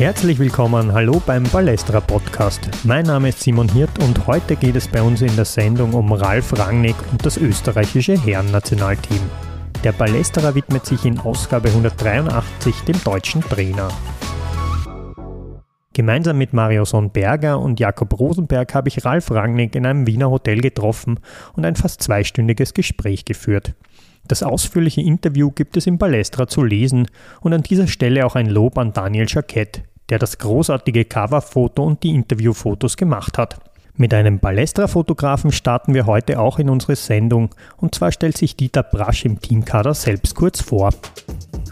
Herzlich willkommen, hallo beim Ballestra Podcast. Mein Name ist Simon Hirt und heute geht es bei uns in der Sendung um Ralf Rangnick und das österreichische Herrennationalteam. Der Ballesterer widmet sich in Ausgabe 183 dem deutschen Trainer. Gemeinsam mit Mario Berger und Jakob Rosenberg habe ich Ralf Rangnick in einem Wiener Hotel getroffen und ein fast zweistündiges Gespräch geführt. Das ausführliche Interview gibt es im Balestra zu lesen und an dieser Stelle auch ein Lob an Daniel Jacquet, der das großartige Coverfoto und die Interviewfotos gemacht hat. Mit einem Balestra-Fotografen starten wir heute auch in unsere Sendung und zwar stellt sich Dieter Brasch im Teamkader selbst kurz vor.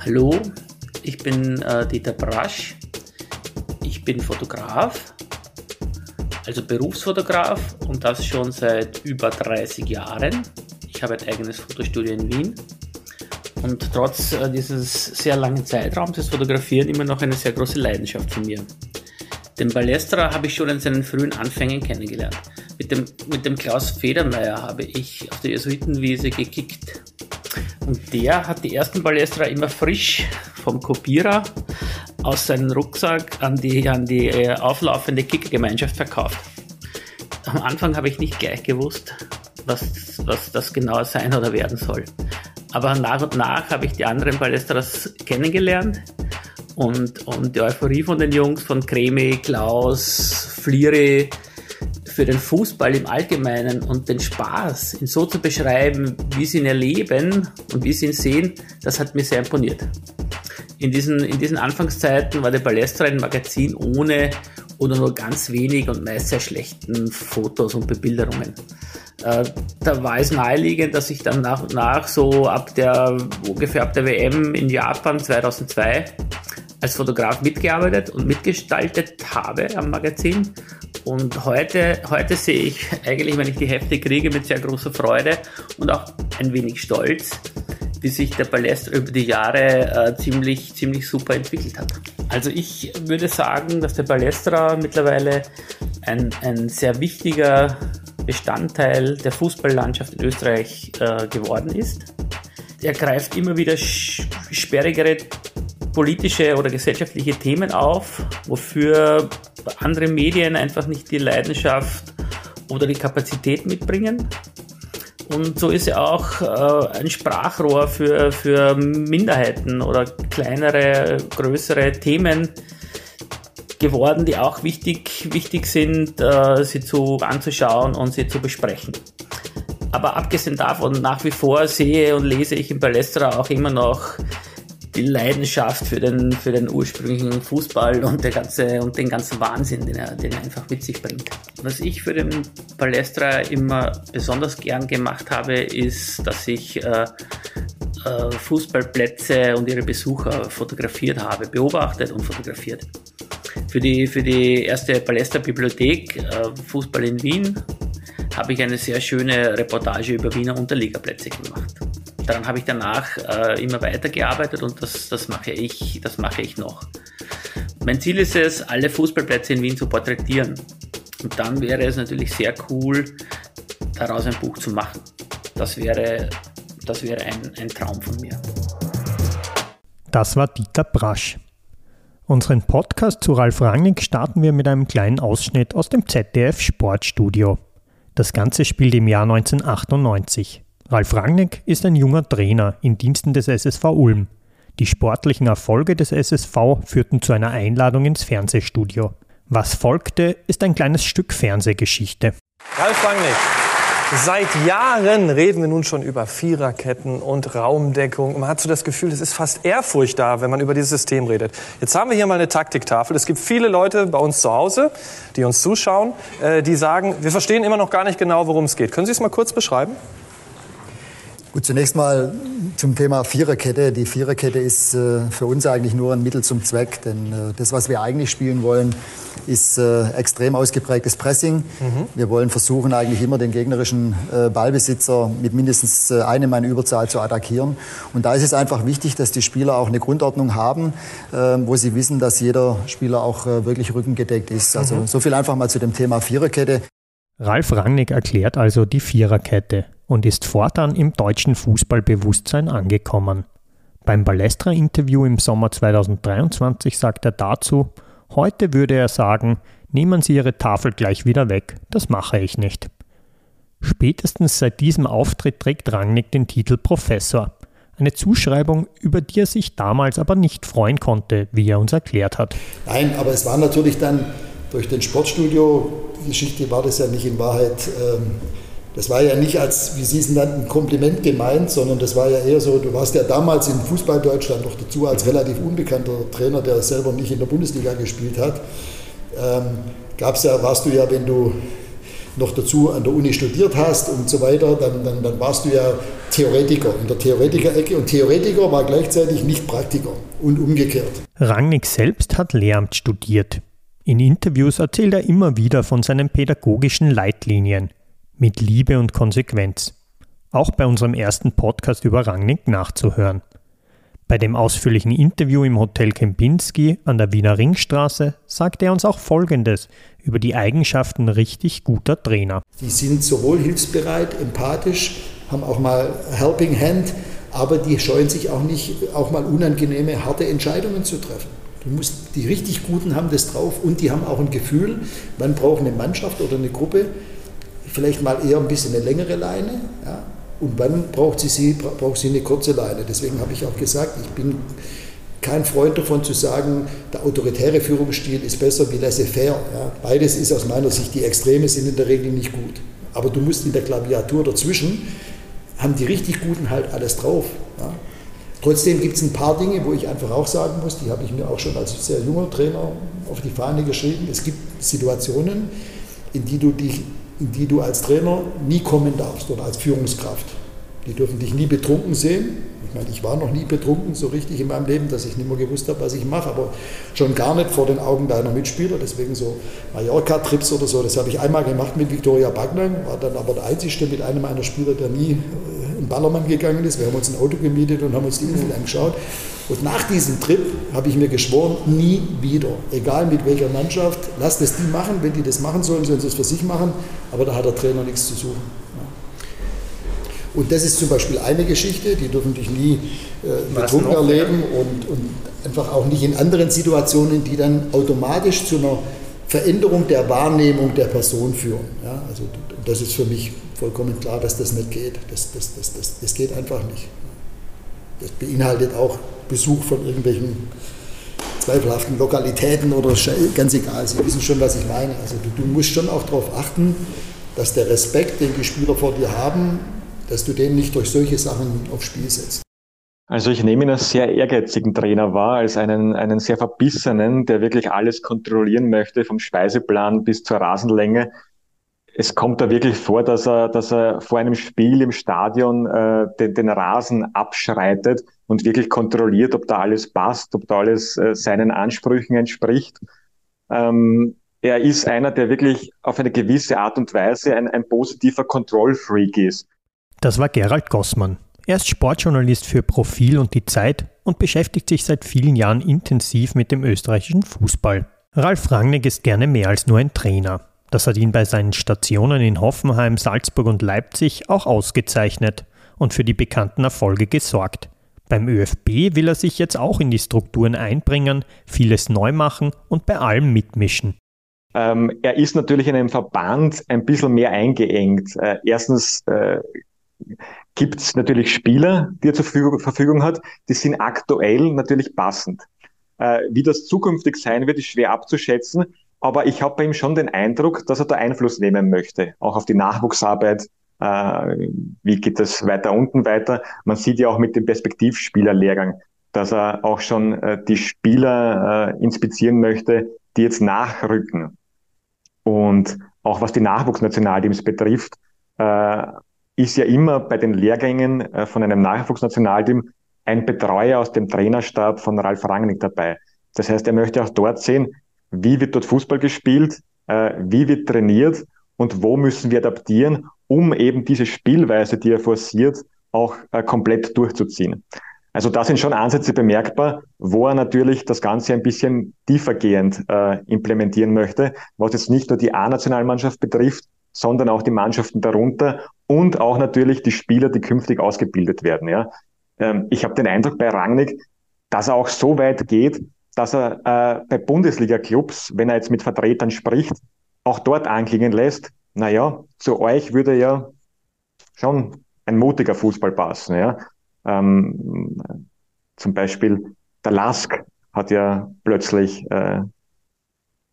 Hallo, ich bin äh, Dieter Brasch. Ich bin Fotograf, also Berufsfotograf und das schon seit über 30 Jahren. Ich habe ein eigenes Fotostudio in Wien und trotz äh, dieses sehr langen Zeitraums ist Fotografieren immer noch eine sehr große Leidenschaft von mir. Den Ballesterer habe ich schon in seinen frühen Anfängen kennengelernt. Mit dem, mit dem Klaus Federmeier habe ich auf der Jesuitenwiese gekickt. Und der hat die ersten Ballesterer immer frisch vom Kopierer aus seinem Rucksack an die, an die äh, auflaufende Kickergemeinschaft verkauft. Am Anfang habe ich nicht gleich gewusst, was, was das genau sein oder werden soll. Aber nach und nach habe ich die anderen Ballesteros kennengelernt und, und die Euphorie von den Jungs, von Kremi, Klaus, Fliere, für den Fußball im Allgemeinen und den Spaß, ihn so zu beschreiben, wie sie ihn erleben und wie sie ihn sehen, das hat mir sehr imponiert. In diesen, in diesen Anfangszeiten war der Ballestra ein Magazin ohne oder nur ganz wenig und meist sehr schlechten Fotos und Bebilderungen. Äh, da war es naheliegend, dass ich dann nach und nach so ab der, ungefähr ab der WM in Japan 2002 als Fotograf mitgearbeitet und mitgestaltet habe am Magazin. Und heute, heute sehe ich eigentlich, wenn ich die Hefte kriege, mit sehr großer Freude und auch ein wenig Stolz, wie sich der Paläst über die Jahre äh, ziemlich, ziemlich super entwickelt hat. Also ich würde sagen, dass der Balestra mittlerweile ein, ein sehr wichtiger Bestandteil der Fußballlandschaft in Österreich äh, geworden ist. Er greift immer wieder sperrigere politische oder gesellschaftliche Themen auf, wofür andere Medien einfach nicht die Leidenschaft oder die Kapazität mitbringen. Und so ist er auch äh, ein Sprachrohr für, für Minderheiten oder kleinere, größere Themen geworden, die auch wichtig, wichtig sind, äh, sie zu anzuschauen und sie zu besprechen. Aber abgesehen davon, nach wie vor sehe und lese ich im Palästra auch immer noch die Leidenschaft für den, für den ursprünglichen Fußball und, der ganze, und den ganzen Wahnsinn, den er, den er einfach mit sich bringt. Was ich für den Palestra immer besonders gern gemacht habe, ist, dass ich äh, äh, Fußballplätze und ihre Besucher fotografiert habe, beobachtet und fotografiert. Für die, für die erste Palestra Bibliothek äh, Fußball in Wien habe ich eine sehr schöne Reportage über Wiener Unterliegaplätze gemacht daran habe ich danach äh, immer weitergearbeitet und das, das, mache ich, das mache ich noch. Mein Ziel ist es, alle Fußballplätze in Wien zu porträtieren. Und dann wäre es natürlich sehr cool, daraus ein Buch zu machen. Das wäre, das wäre ein, ein Traum von mir. Das war Dieter Brasch. Unseren Podcast zu Ralf Rangnick starten wir mit einem kleinen Ausschnitt aus dem ZDF Sportstudio. Das Ganze spielt im Jahr 1998. Ralf Rangnick ist ein junger Trainer in Diensten des SSV Ulm. Die sportlichen Erfolge des SSV führten zu einer Einladung ins Fernsehstudio. Was folgte, ist ein kleines Stück Fernsehgeschichte. Ralf Rangnick, seit Jahren reden wir nun schon über Viererketten und Raumdeckung. Man hat so das Gefühl, es ist fast Ehrfurcht da, wenn man über dieses System redet. Jetzt haben wir hier mal eine Taktiktafel. Es gibt viele Leute bei uns zu Hause, die uns zuschauen, äh, die sagen, wir verstehen immer noch gar nicht genau, worum es geht. Können Sie es mal kurz beschreiben? Gut, zunächst mal zum Thema Viererkette. Die Viererkette ist äh, für uns eigentlich nur ein Mittel zum Zweck, denn äh, das, was wir eigentlich spielen wollen, ist äh, extrem ausgeprägtes Pressing. Mhm. Wir wollen versuchen, eigentlich immer den gegnerischen äh, Ballbesitzer mit mindestens äh, einem Mann Überzahl zu attackieren. Und da ist es einfach wichtig, dass die Spieler auch eine Grundordnung haben, äh, wo sie wissen, dass jeder Spieler auch wirklich rückengedeckt ist. Also mhm. so viel einfach mal zu dem Thema Viererkette. Ralf Rangnick erklärt also die Viererkette und ist fortan im deutschen Fußballbewusstsein angekommen. Beim Balestra-Interview im Sommer 2023 sagt er dazu, Heute würde er sagen, nehmen Sie Ihre Tafel gleich wieder weg, das mache ich nicht. Spätestens seit diesem Auftritt trägt Rangnick den Titel Professor. Eine Zuschreibung, über die er sich damals aber nicht freuen konnte, wie er uns erklärt hat. Nein, aber es war natürlich dann durch den Sportstudio-Geschichte war das ja nicht in Wahrheit, ähm, das war ja nicht als, wie Sie es nannten, Kompliment gemeint, sondern das war ja eher so, du warst ja damals in Fußball-Deutschland noch dazu als relativ unbekannter Trainer, der selber nicht in der Bundesliga gespielt hat. Ähm, gab's ja, warst du ja, wenn du noch dazu an der Uni studiert hast und so weiter, dann, dann, dann warst du ja Theoretiker in der Theoretiker-Ecke und Theoretiker war gleichzeitig nicht Praktiker und umgekehrt. Rangnick selbst hat Lehramt studiert. In Interviews erzählt er immer wieder von seinen pädagogischen Leitlinien mit Liebe und Konsequenz. Auch bei unserem ersten Podcast über Rangnick nachzuhören. Bei dem ausführlichen Interview im Hotel Kempinski an der Wiener Ringstraße sagt er uns auch Folgendes über die Eigenschaften richtig guter Trainer. Die sind sowohl hilfsbereit, empathisch, haben auch mal Helping Hand, aber die scheuen sich auch nicht, auch mal unangenehme, harte Entscheidungen zu treffen. Du musst, die richtig Guten haben das drauf und die haben auch ein Gefühl, man braucht eine Mannschaft oder eine Gruppe, vielleicht mal eher ein bisschen eine längere Leine, ja, und wann braucht sie, sie, braucht sie eine kurze Leine. Deswegen habe ich auch gesagt, ich bin kein Freund davon zu sagen, der autoritäre Führungsstil ist besser wie laissez-faire. Ja. Beides ist aus meiner Sicht, die Extreme sind in der Regel nicht gut. Aber du musst in der Klaviatur dazwischen, haben die richtig Guten halt alles drauf. Ja. Trotzdem gibt es ein paar Dinge, wo ich einfach auch sagen muss, die habe ich mir auch schon als sehr junger Trainer auf die Fahne geschrieben. Es gibt Situationen, in die du dich in die du als Trainer nie kommen darfst oder als Führungskraft. Die dürfen dich nie betrunken sehen. Ich meine, ich war noch nie betrunken so richtig in meinem Leben, dass ich nicht mehr gewusst habe, was ich mache, aber schon gar nicht vor den Augen deiner Mitspieler. Deswegen so Mallorca-Trips oder so, das habe ich einmal gemacht mit Viktoria Bagnang, war dann aber der Einzige mit einem meiner Spieler, der nie äh, in Ballermann gegangen ist. Wir haben uns ein Auto gemietet und haben uns die Insel angeschaut. Und nach diesem Trip habe ich mir geschworen, nie wieder, egal mit welcher Mannschaft, lasst es die machen, wenn die das machen sollen, sollen sie es für sich machen, aber da hat der Trainer nichts zu suchen. Und das ist zum Beispiel eine Geschichte, die dürfen dich nie äh, betrunken erleben und, und einfach auch nicht in anderen Situationen, die dann automatisch zu einer Veränderung der Wahrnehmung der Person führen. Ja, also das ist für mich vollkommen klar, dass das nicht geht. Das, das, das, das, das geht einfach nicht. Das beinhaltet auch Besuch von irgendwelchen zweifelhaften Lokalitäten oder ganz egal. Sie wissen schon, was ich meine. Also du, du musst schon auch darauf achten, dass der Respekt, den die Spieler vor dir haben, dass du den nicht durch solche Sachen aufs Spiel setzt. Also ich nehme ihn als sehr ehrgeizigen Trainer wahr, als einen, einen sehr verbissenen, der wirklich alles kontrollieren möchte, vom Speiseplan bis zur Rasenlänge es kommt da wirklich vor, dass er, dass er vor einem Spiel im Stadion äh, den, den Rasen abschreitet und wirklich kontrolliert, ob da alles passt, ob da alles äh, seinen Ansprüchen entspricht. Ähm, er ist einer, der wirklich auf eine gewisse Art und Weise ein, ein positiver Kontrollfreak ist. Das war Gerald Gossmann. Er ist Sportjournalist für Profil und die Zeit und beschäftigt sich seit vielen Jahren intensiv mit dem österreichischen Fußball. Ralf Rangnick ist gerne mehr als nur ein Trainer. Das hat ihn bei seinen Stationen in Hoffenheim, Salzburg und Leipzig auch ausgezeichnet und für die bekannten Erfolge gesorgt. Beim ÖFB will er sich jetzt auch in die Strukturen einbringen, vieles neu machen und bei allem mitmischen. Ähm, er ist natürlich in einem Verband ein bisschen mehr eingeengt. Äh, erstens äh, gibt es natürlich Spieler, die er zur Verfügung hat, die sind aktuell natürlich passend. Äh, wie das zukünftig sein wird, ist schwer abzuschätzen. Aber ich habe bei ihm schon den Eindruck, dass er da Einfluss nehmen möchte, auch auf die Nachwuchsarbeit. Äh, wie geht es weiter unten weiter? Man sieht ja auch mit dem Perspektivspielerlehrgang, dass er auch schon äh, die Spieler äh, inspizieren möchte, die jetzt nachrücken. Und auch was die Nachwuchsnationalteams betrifft, äh, ist ja immer bei den Lehrgängen äh, von einem Nachwuchsnationalteam ein Betreuer aus dem Trainerstab von Ralf Rangnick dabei. Das heißt, er möchte auch dort sehen, wie wird dort Fußball gespielt, äh, wie wird trainiert und wo müssen wir adaptieren, um eben diese Spielweise, die er forciert, auch äh, komplett durchzuziehen. Also da sind schon Ansätze bemerkbar, wo er natürlich das Ganze ein bisschen tiefergehend äh, implementieren möchte, was jetzt nicht nur die A-Nationalmannschaft betrifft, sondern auch die Mannschaften darunter und auch natürlich die Spieler, die künftig ausgebildet werden. Ja. Ähm, ich habe den Eindruck bei Rangnick, dass er auch so weit geht, dass er äh, bei Bundesliga-Clubs, wenn er jetzt mit Vertretern spricht, auch dort anklingen lässt, naja, zu euch würde ja schon ein mutiger Fußball passen. Ja? Ähm, zum Beispiel der Lask hat ja plötzlich äh,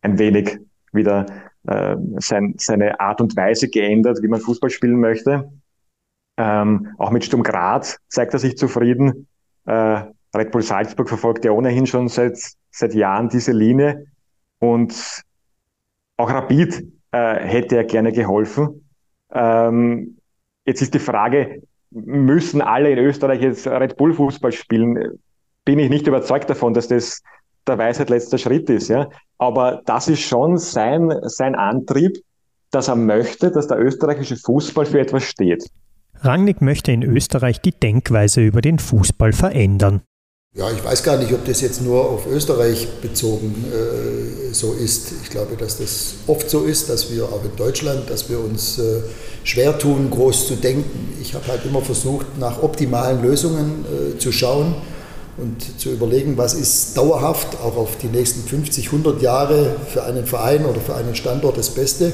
ein wenig wieder äh, sein, seine Art und Weise geändert, wie man Fußball spielen möchte. Ähm, auch mit Sturm Graz zeigt er sich zufrieden. Äh, Red Bull Salzburg verfolgt ja ohnehin schon seit, seit Jahren diese Linie. Und auch Rapid äh, hätte er gerne geholfen. Ähm, jetzt ist die Frage, müssen alle in Österreich jetzt Red Bull Fußball spielen? Bin ich nicht überzeugt davon, dass das der Weisheit letzter Schritt ist. Ja? Aber das ist schon sein, sein Antrieb, dass er möchte, dass der österreichische Fußball für etwas steht. Rangnick möchte in Österreich die Denkweise über den Fußball verändern. Ja, ich weiß gar nicht, ob das jetzt nur auf Österreich bezogen äh, so ist. Ich glaube, dass das oft so ist, dass wir auch in Deutschland, dass wir uns äh, schwer tun, groß zu denken. Ich habe halt immer versucht, nach optimalen Lösungen äh, zu schauen und zu überlegen, was ist dauerhaft, auch auf die nächsten 50, 100 Jahre für einen Verein oder für einen Standort das Beste.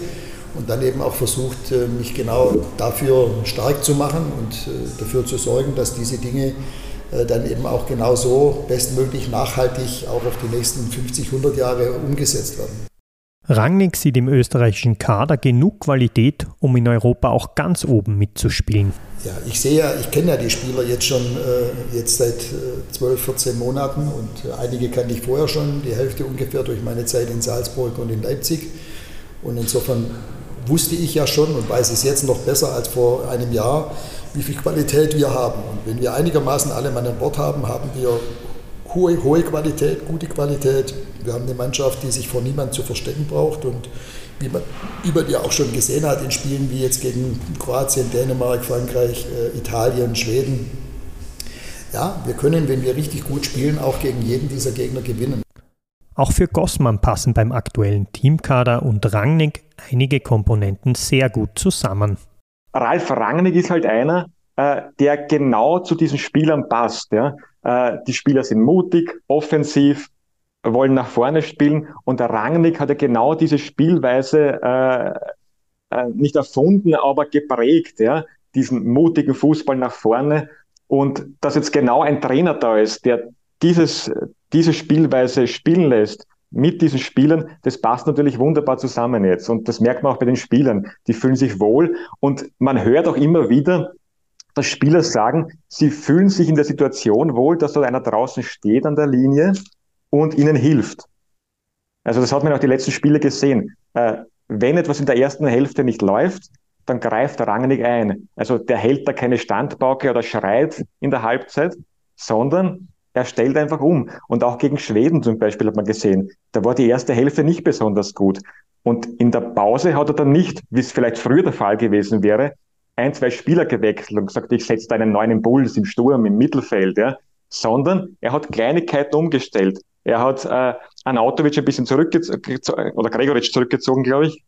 Und dann eben auch versucht, äh, mich genau dafür stark zu machen und äh, dafür zu sorgen, dass diese Dinge dann eben auch genau so bestmöglich nachhaltig auch auf die nächsten 50, 100 Jahre umgesetzt werden. Rangnick sieht im österreichischen Kader genug Qualität, um in Europa auch ganz oben mitzuspielen. Ja, ich sehe ja, ich kenne ja die Spieler jetzt schon äh, jetzt seit äh, 12, 14 Monaten und äh, einige kannte ich vorher schon, die Hälfte ungefähr durch meine Zeit in Salzburg und in Leipzig. Und insofern wusste ich ja schon und weiß es jetzt noch besser als vor einem Jahr, wie viel Qualität wir haben. Und wenn wir einigermaßen alle Mann an Bord haben, haben wir hohe, hohe Qualität, gute Qualität. Wir haben eine Mannschaft, die sich vor niemand zu verstecken braucht und wie man, man ja auch schon gesehen hat in Spielen wie jetzt gegen Kroatien, Dänemark, Frankreich, äh, Italien, Schweden. Ja, wir können, wenn wir richtig gut spielen, auch gegen jeden dieser Gegner gewinnen. Auch für Gossmann passen beim aktuellen Teamkader und Rangnick einige Komponenten sehr gut zusammen. Ralf Rangnick ist halt einer, äh, der genau zu diesen Spielern passt. Äh, die Spieler sind mutig, offensiv, wollen nach vorne spielen und der Rangnick hat ja genau diese Spielweise äh, nicht erfunden, aber geprägt, ja? diesen mutigen Fußball nach vorne und dass jetzt genau ein Trainer da ist, der dieses, diese Spielweise spielen lässt, mit diesen Spielern, das passt natürlich wunderbar zusammen jetzt. Und das merkt man auch bei den Spielern. Die fühlen sich wohl. Und man hört auch immer wieder, dass Spieler sagen, sie fühlen sich in der Situation wohl, dass dort einer draußen steht an der Linie und ihnen hilft. Also das hat man auch die letzten Spiele gesehen. Äh, wenn etwas in der ersten Hälfte nicht läuft, dann greift der Rangnick ein. Also der hält da keine Standbauke oder schreit in der Halbzeit, sondern er stellt einfach um. Und auch gegen Schweden zum Beispiel hat man gesehen, da war die erste Hälfte nicht besonders gut. Und in der Pause hat er dann nicht, wie es vielleicht früher der Fall gewesen wäre, ein, zwei Spieler gewechselt und gesagt, ich setze einen neuen Impuls im Sturm, im Mittelfeld, ja, sondern er hat Kleinigkeiten umgestellt. Er hat äh, Anautovic ein bisschen zurückgezogen, oder Gregoritsch zurückgezogen, glaube ich,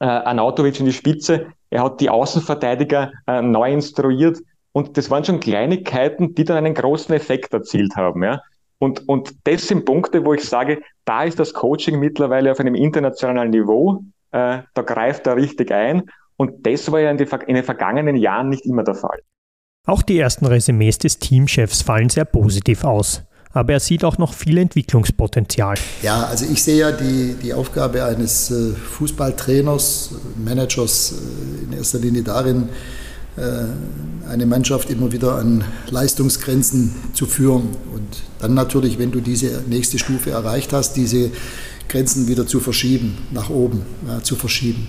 äh, Anautovic in die Spitze. Er hat die Außenverteidiger äh, neu instruiert. Und das waren schon Kleinigkeiten, die dann einen großen Effekt erzielt haben. Ja? Und, und das sind Punkte, wo ich sage, da ist das Coaching mittlerweile auf einem internationalen Niveau. Äh, da greift er richtig ein. Und das war ja in, die, in den vergangenen Jahren nicht immer der Fall. Auch die ersten Resümees des Teamchefs fallen sehr positiv aus. Aber er sieht auch noch viel Entwicklungspotenzial. Ja, also ich sehe ja die, die Aufgabe eines äh, Fußballtrainers, Managers äh, in erster Linie darin, eine Mannschaft immer wieder an Leistungsgrenzen zu führen. Und dann natürlich, wenn du diese nächste Stufe erreicht hast, diese Grenzen wieder zu verschieben, nach oben ja, zu verschieben.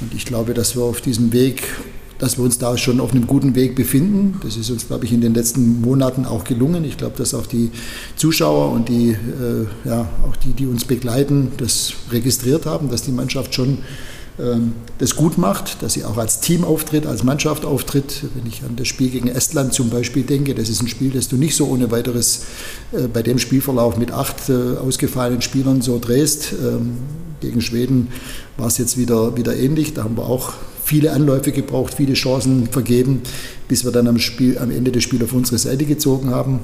Und ich glaube, dass wir auf diesem Weg, dass wir uns da schon auf einem guten Weg befinden. Das ist uns, glaube ich, in den letzten Monaten auch gelungen. Ich glaube, dass auch die Zuschauer und die, äh, ja, auch die, die uns begleiten, das registriert haben, dass die Mannschaft schon das gut macht, dass sie auch als Team auftritt, als Mannschaft auftritt. Wenn ich an das Spiel gegen Estland zum Beispiel denke, das ist ein Spiel, das du nicht so ohne weiteres äh, bei dem Spielverlauf mit acht äh, ausgefallenen Spielern so drehst. Ähm, gegen Schweden war es jetzt wieder, wieder ähnlich. Da haben wir auch viele Anläufe gebraucht, viele Chancen vergeben, bis wir dann am, Spiel, am Ende das Spiel auf unsere Seite gezogen haben.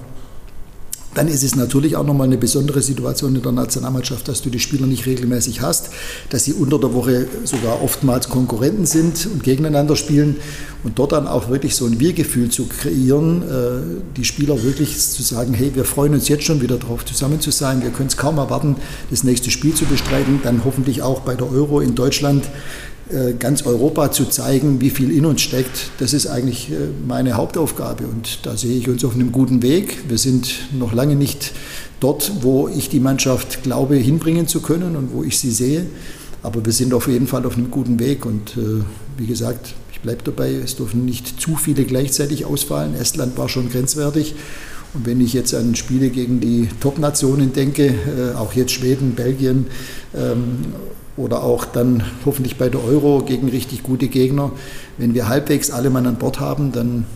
Dann ist es natürlich auch nochmal eine besondere Situation in der Nationalmannschaft, dass du die Spieler nicht regelmäßig hast, dass sie unter der Woche sogar oftmals Konkurrenten sind und gegeneinander spielen und dort dann auch wirklich so ein Wir-Gefühl zu kreieren, äh, die Spieler wirklich zu sagen, hey, wir freuen uns jetzt schon wieder drauf, zusammen zu sein, wir können es kaum erwarten, das nächste Spiel zu bestreiten, dann hoffentlich auch bei der Euro in Deutschland ganz Europa zu zeigen, wie viel in uns steckt, das ist eigentlich äh, meine Hauptaufgabe. Und da sehe ich uns auf einem guten Weg. Wir sind noch lange nicht dort, wo ich die Mannschaft glaube, hinbringen zu können und wo ich sie sehe. Aber wir sind auf jeden Fall auf einem guten Weg. Und äh, wie gesagt, ich bleibe dabei, es dürfen nicht zu viele gleichzeitig ausfallen. Estland war schon grenzwertig. Und wenn ich jetzt an Spiele gegen die Top-Nationen denke, auch jetzt Schweden, Belgien ähm, oder auch dann hoffentlich bei der Euro gegen richtig gute Gegner. Wenn wir halbwegs alle Mann an Bord haben, dann,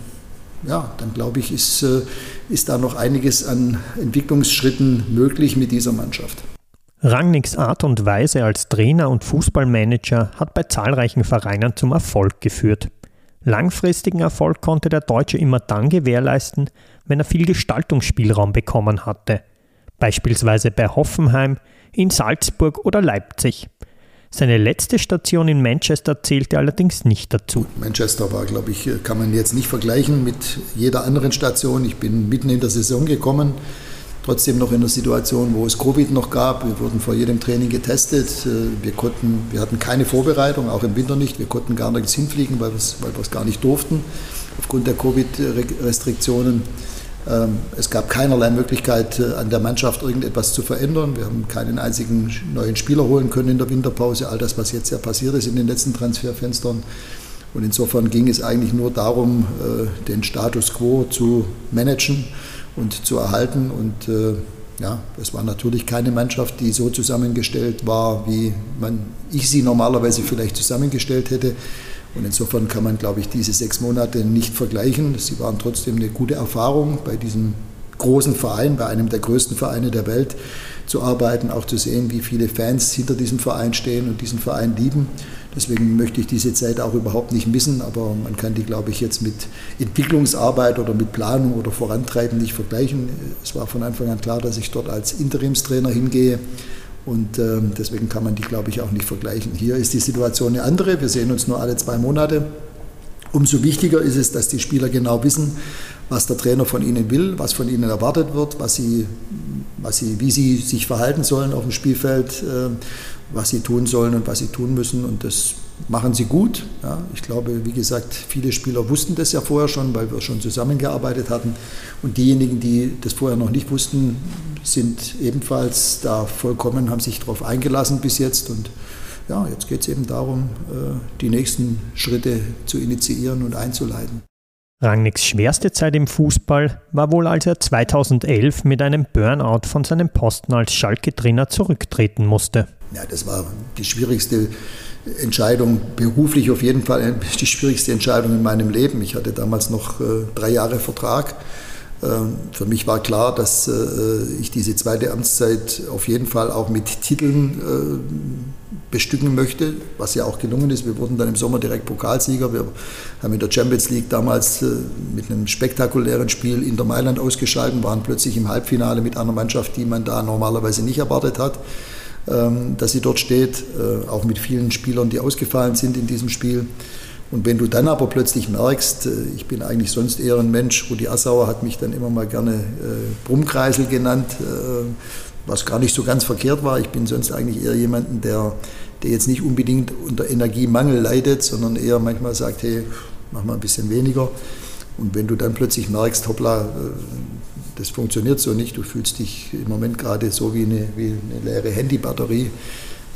ja, dann glaube ich, ist, äh, ist da noch einiges an Entwicklungsschritten möglich mit dieser Mannschaft. Rangnicks Art und Weise als Trainer und Fußballmanager hat bei zahlreichen Vereinen zum Erfolg geführt. Langfristigen Erfolg konnte der Deutsche immer dann gewährleisten, wenn er viel Gestaltungsspielraum bekommen hatte. Beispielsweise bei Hoffenheim, in Salzburg oder Leipzig. Seine letzte Station in Manchester zählte allerdings nicht dazu. Manchester war, glaube ich, kann man jetzt nicht vergleichen mit jeder anderen Station. Ich bin mitten in der Saison gekommen, trotzdem noch in einer Situation, wo es Covid noch gab. Wir wurden vor jedem Training getestet. Wir, konnten, wir hatten keine Vorbereitung, auch im Winter nicht. Wir konnten gar nichts hinfliegen, weil wir es gar nicht durften, aufgrund der Covid-Restriktionen. Ähm, es gab keinerlei Möglichkeit, äh, an der Mannschaft irgendetwas zu verändern. Wir haben keinen einzigen neuen Spieler holen können in der Winterpause. All das, was jetzt ja passiert ist in den letzten Transferfenstern. Und insofern ging es eigentlich nur darum, äh, den Status quo zu managen und zu erhalten. Und äh, ja, es war natürlich keine Mannschaft, die so zusammengestellt war, wie man, ich sie normalerweise vielleicht zusammengestellt hätte. Und insofern kann man, glaube ich, diese sechs Monate nicht vergleichen. Sie waren trotzdem eine gute Erfahrung bei diesem großen Verein, bei einem der größten Vereine der Welt zu arbeiten, auch zu sehen, wie viele Fans hinter diesem Verein stehen und diesen Verein lieben. Deswegen möchte ich diese Zeit auch überhaupt nicht missen, aber man kann die, glaube ich, jetzt mit Entwicklungsarbeit oder mit Planung oder Vorantreiben nicht vergleichen. Es war von Anfang an klar, dass ich dort als Interimstrainer hingehe und äh, deswegen kann man die, glaube ich, auch nicht vergleichen. Hier ist die Situation eine andere. Wir sehen uns nur alle zwei Monate. Umso wichtiger ist es, dass die Spieler genau wissen, was der Trainer von ihnen will, was von ihnen erwartet wird, was sie, was sie, wie sie sich verhalten sollen auf dem Spielfeld, äh, was sie tun sollen und was sie tun müssen. Und das machen sie gut. Ja, ich glaube, wie gesagt, viele Spieler wussten das ja vorher schon, weil wir schon zusammengearbeitet hatten. Und diejenigen, die das vorher noch nicht wussten, sind ebenfalls da vollkommen, haben sich darauf eingelassen bis jetzt. Und ja, jetzt geht es eben darum, äh, die nächsten Schritte zu initiieren und einzuleiten. Rangnicks schwerste Zeit im Fußball war wohl, als er 2011 mit einem Burnout von seinem Posten als Schalke-Trainer zurücktreten musste. Ja, das war die schwierigste Entscheidung, beruflich auf jeden Fall die schwierigste Entscheidung in meinem Leben. Ich hatte damals noch äh, drei Jahre Vertrag. Äh, für mich war klar, dass äh, ich diese zweite Amtszeit auf jeden Fall auch mit Titeln äh, bestücken möchte, was ja auch gelungen ist. Wir wurden dann im Sommer direkt Pokalsieger. Wir haben in der Champions League damals äh, mit einem spektakulären Spiel in der Mailand ausgeschaltet, waren plötzlich im Halbfinale mit einer Mannschaft, die man da normalerweise nicht erwartet hat. Ähm, dass sie dort steht, auch mit vielen Spielern, die ausgefallen sind in diesem Spiel. Und wenn du dann aber plötzlich merkst, äh, ich bin eigentlich sonst eher ein Mensch, Rudi Assauer hat mich dann immer mal gerne äh, Brummkreisel genannt, was gar nicht so ganz verkehrt war. Ich bin sonst eigentlich eher jemanden, der, der jetzt nicht unbedingt unter Energiemangel leidet, sondern eher manchmal sagt, hey, mach mal ein bisschen weniger. Und wenn du dann plötzlich merkst, hoppla, das funktioniert so nicht, du fühlst dich im Moment gerade so wie eine, wie eine leere Handybatterie,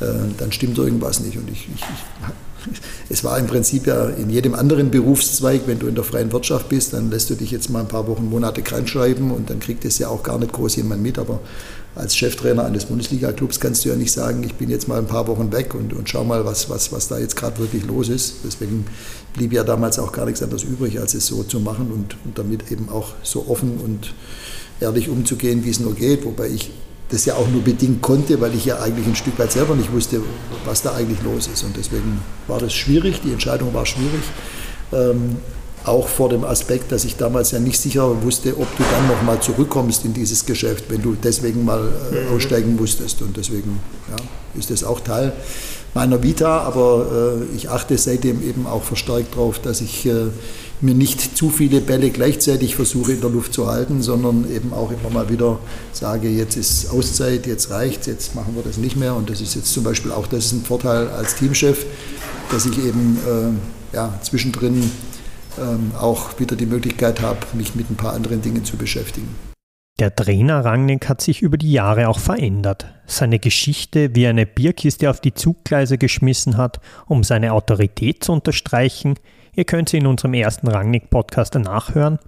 äh, dann stimmt irgendwas nicht. Und ich, ich, ich, es war im Prinzip ja in jedem anderen Berufszweig, wenn du in der freien Wirtschaft bist, dann lässt du dich jetzt mal ein paar Wochen, Monate krankschreiben und dann kriegt es ja auch gar nicht groß jemand mit. Aber als Cheftrainer eines Bundesliga-Clubs kannst du ja nicht sagen, ich bin jetzt mal ein paar Wochen weg und, und schau mal, was, was, was da jetzt gerade wirklich los ist. Deswegen blieb ja damals auch gar nichts anderes übrig, als es so zu machen und, und damit eben auch so offen und ehrlich umzugehen, wie es nur geht. Wobei ich das ja auch nur bedingt konnte, weil ich ja eigentlich ein Stück weit selber nicht wusste, was da eigentlich los ist. Und deswegen war das schwierig, die Entscheidung war schwierig. Ähm, auch vor dem Aspekt, dass ich damals ja nicht sicher wusste, ob du dann nochmal zurückkommst in dieses Geschäft, wenn du deswegen mal äh, mhm. aussteigen musstest. Und deswegen ja, ist das auch Teil meiner Vita, aber äh, ich achte seitdem eben auch verstärkt darauf, dass ich äh, mir nicht zu viele Bälle gleichzeitig versuche in der Luft zu halten, sondern eben auch immer mal wieder sage, jetzt ist Auszeit, jetzt reicht jetzt machen wir das nicht mehr. Und das ist jetzt zum Beispiel auch das ist ein Vorteil als Teamchef, dass ich eben äh, ja, zwischendrin ähm, auch wieder die Möglichkeit habe, mich mit ein paar anderen Dingen zu beschäftigen. Der Trainer Rangnick hat sich über die Jahre auch verändert. Seine Geschichte, wie er eine Bierkiste auf die Zuggleise geschmissen hat, um seine Autorität zu unterstreichen, ihr könnt sie in unserem ersten Rangnick-Podcast nachhören,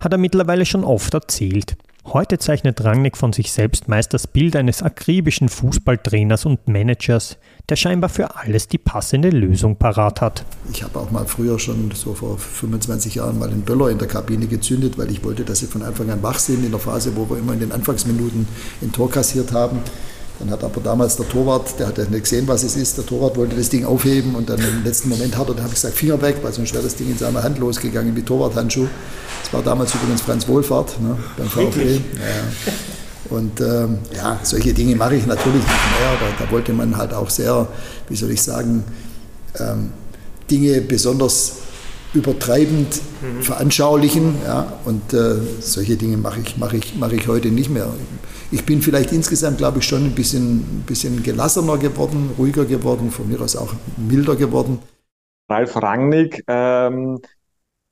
hat er mittlerweile schon oft erzählt. Heute zeichnet Rangnick von sich selbst meist das Bild eines akribischen Fußballtrainers und Managers, der scheinbar für alles die passende Lösung parat hat. Ich habe auch mal früher schon, so vor 25 Jahren, mal einen Böller in der Kabine gezündet, weil ich wollte, dass sie von Anfang an wach sind, in der Phase, wo wir immer in den Anfangsminuten ein Tor kassiert haben. Dann hat aber damals der Torwart, der hat ja nicht gesehen, was es ist, der Torwart wollte das Ding aufheben und dann im letzten Moment hat er, dann habe ich gesagt, Finger weg, weil sonst wäre das Ding in seiner Hand losgegangen wie Torwarthandschuh. Das war damals übrigens Franz Wohlfahrt ne, beim VfB. Ja. Und ähm, ja, solche Dinge mache ich natürlich nicht mehr, aber da wollte man halt auch sehr, wie soll ich sagen, ähm, Dinge besonders übertreibend mhm. veranschaulichen. Ja, und äh, solche Dinge mache ich, mache, ich, mache ich heute nicht mehr. Ich bin vielleicht insgesamt, glaube ich, schon ein bisschen, ein bisschen gelassener geworden, ruhiger geworden, von mir aus auch milder geworden. Ralf Rangnick ähm,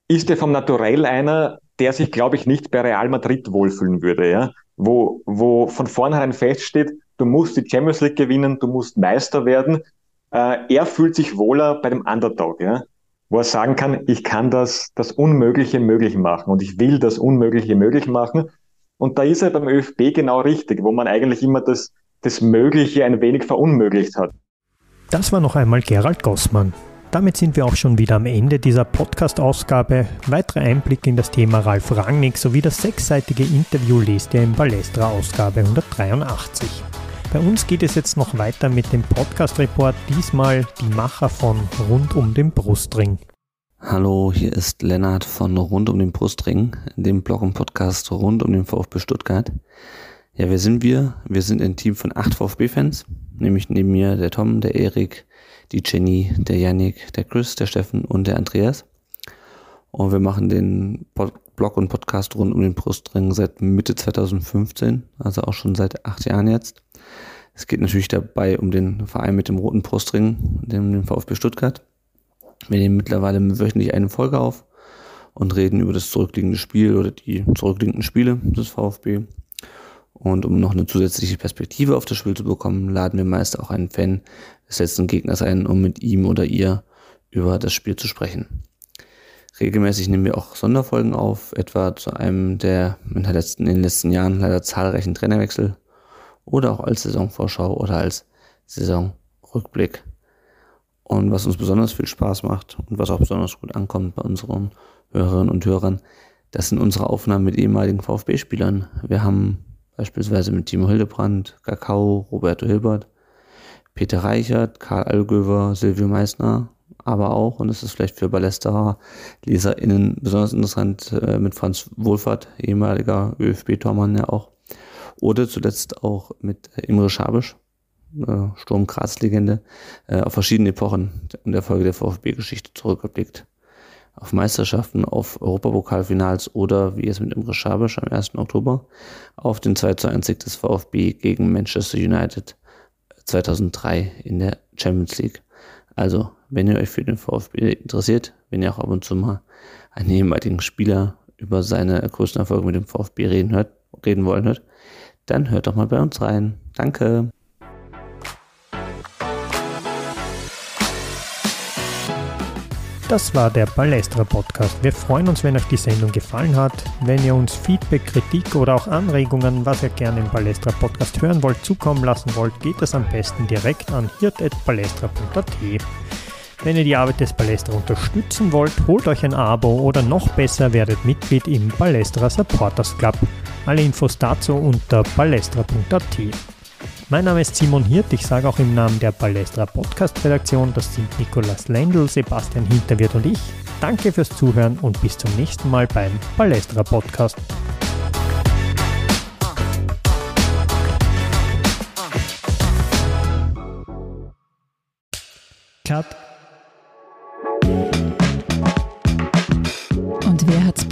ist ja vom Naturell einer, der sich, glaube ich, nicht bei Real Madrid wohlfühlen würde, ja? wo, wo von vornherein feststeht, du musst die Champions League gewinnen, du musst Meister werden. Äh, er fühlt sich wohler bei dem Underdog, ja? Wo er sagen kann, ich kann das, das Unmögliche möglich machen und ich will das Unmögliche möglich machen und da ist er beim ÖFB genau richtig, wo man eigentlich immer das, das Mögliche ein wenig verunmöglicht hat. Das war noch einmal Gerald Gossmann. Damit sind wir auch schon wieder am Ende dieser Podcast-Ausgabe. Weitere Einblicke in das Thema Ralf Rangnick sowie das sechsseitige Interview lest ihr in Balestra-Ausgabe 183. Bei uns geht es jetzt noch weiter mit dem Podcast-Report, diesmal die Macher von Rund um den Brustring. Hallo, hier ist Lennart von Rund um den Brustring, dem Blog und Podcast rund um den VfB Stuttgart. Ja, wer sind wir? Wir sind ein Team von acht VfB-Fans, nämlich neben mir der Tom, der Erik, die Jenny, der Yannick, der Chris, der Steffen und der Andreas. Und wir machen den Blog und Podcast rund um den Brustring seit Mitte 2015, also auch schon seit acht Jahren jetzt. Es geht natürlich dabei um den Verein mit dem roten Brustring, dem VfB Stuttgart. Wir nehmen mittlerweile wöchentlich eine Folge auf und reden über das zurückliegende Spiel oder die zurückliegenden Spiele des VfB. Und um noch eine zusätzliche Perspektive auf das Spiel zu bekommen, laden wir meist auch einen Fan des letzten Gegners ein, um mit ihm oder ihr über das Spiel zu sprechen. Regelmäßig nehmen wir auch Sonderfolgen auf, etwa zu einem der in, den letzten Jahren leider zahlreichen Trainerwechsel oder auch als Saisonvorschau oder als Saisonrückblick. Und was uns besonders viel Spaß macht und was auch besonders gut ankommt bei unseren Hörerinnen und Hörern, das sind unsere Aufnahmen mit ehemaligen VfB-Spielern. Wir haben beispielsweise mit Timo Hildebrand, Kakao, Roberto Hilbert, Peter Reichert, Karl Allgöver, Silvio Meissner, aber auch, und das ist vielleicht für Ballesterer LeserInnen besonders interessant, äh, mit Franz Wohlfahrt, ehemaliger ÖFB-Tormann ja auch, oder zuletzt auch mit Imre Schabisch, äh, Sturm Graz-Legende, äh, auf verschiedene Epochen in der Folge der VfB-Geschichte zurückgeblickt. Auf Meisterschaften, auf Europapokalfinals oder, wie es mit Imre Schabisch am 1. Oktober, auf den 2 zu 1 Sieg des VfB gegen Manchester United 2003 in der Champions League. Also, wenn ihr euch für den VfB interessiert, wenn ihr auch ab und zu mal einen ehemaligen Spieler über seine größten Erfolge mit dem VfB reden, hört, reden wollen hört, dann hört doch mal bei uns rein. Danke. Das war der Balestra Podcast. Wir freuen uns, wenn euch die Sendung gefallen hat. Wenn ihr uns Feedback, Kritik oder auch Anregungen, was ihr gerne im Balestra Podcast hören wollt, zukommen lassen wollt, geht das am besten direkt an hirt.balestra.at. Wenn ihr die Arbeit des Balestra unterstützen wollt, holt euch ein Abo oder noch besser werdet Mitglied im Balestra Supporters Club. Alle Infos dazu unter balestra.at. Mein Name ist Simon Hirt, ich sage auch im Namen der Balestra Podcast Redaktion, das sind Nikolas Lendl, Sebastian Hinterwirt und ich. Danke fürs Zuhören und bis zum nächsten Mal beim Palestra Podcast. Cut.